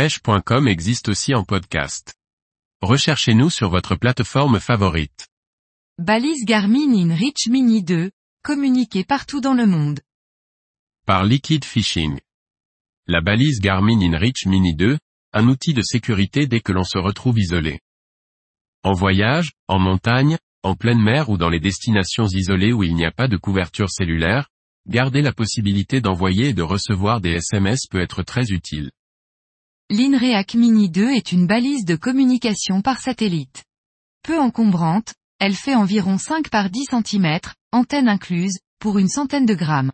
pêche.com existe aussi en podcast. Recherchez-nous sur votre plateforme favorite. Balise Garmin InReach Mini 2, communiquée partout dans le monde. Par Liquid Fishing. La balise Garmin InReach Mini 2, un outil de sécurité dès que l'on se retrouve isolé. En voyage, en montagne, en pleine mer ou dans les destinations isolées où il n'y a pas de couverture cellulaire, garder la possibilité d'envoyer et de recevoir des SMS peut être très utile. L'INREAC Mini 2 est une balise de communication par satellite. Peu encombrante, elle fait environ 5 par 10 cm, antenne incluse, pour une centaine de grammes.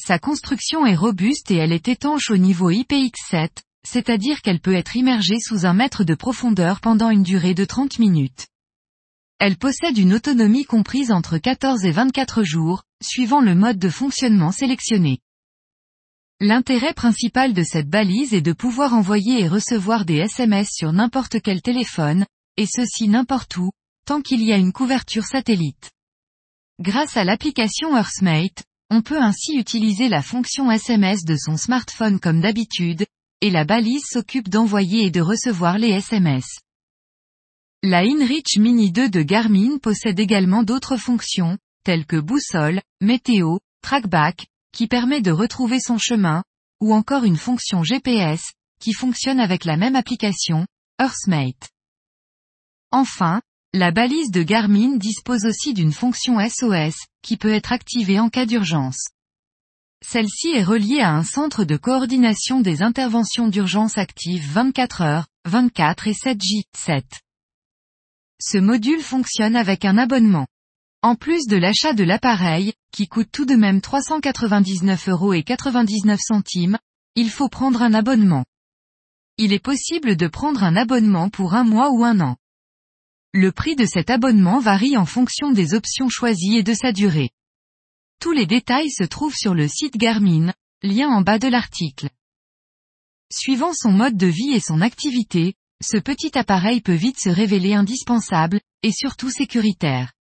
Sa construction est robuste et elle est étanche au niveau IPX7, c'est-à-dire qu'elle peut être immergée sous un mètre de profondeur pendant une durée de 30 minutes. Elle possède une autonomie comprise entre 14 et 24 jours, suivant le mode de fonctionnement sélectionné. L'intérêt principal de cette balise est de pouvoir envoyer et recevoir des SMS sur n'importe quel téléphone, et ceci n'importe où, tant qu'il y a une couverture satellite. Grâce à l'application Earthmate, on peut ainsi utiliser la fonction SMS de son smartphone comme d'habitude, et la balise s'occupe d'envoyer et de recevoir les SMS. La InReach Mini 2 de Garmin possède également d'autres fonctions, telles que boussole, météo, trackback, qui permet de retrouver son chemin, ou encore une fonction GPS, qui fonctionne avec la même application, Earthmate. Enfin, la balise de Garmin dispose aussi d'une fonction SOS, qui peut être activée en cas d'urgence. Celle-ci est reliée à un centre de coordination des interventions d'urgence actives 24 heures, 24 et 7J, 7. Ce module fonctionne avec un abonnement. En plus de l'achat de l'appareil, qui coûte tout de même 399 euros et 99 centimes, il faut prendre un abonnement. Il est possible de prendre un abonnement pour un mois ou un an. Le prix de cet abonnement varie en fonction des options choisies et de sa durée. Tous les détails se trouvent sur le site Garmin, lien en bas de l'article. Suivant son mode de vie et son activité, ce petit appareil peut vite se révéler indispensable, et surtout sécuritaire.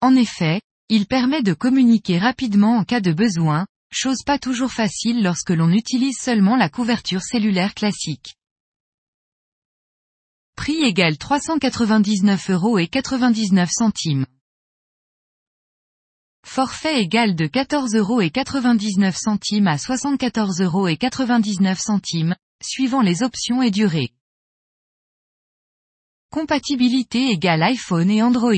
En effet, il permet de communiquer rapidement en cas de besoin, chose pas toujours facile lorsque l'on utilise seulement la couverture cellulaire classique. Prix égal 399 euros et 99 centimes. Forfait égal de 14 euros et 99 centimes à 74 euros et 99 centimes, suivant les options et durées. Compatibilité égale iPhone et Android.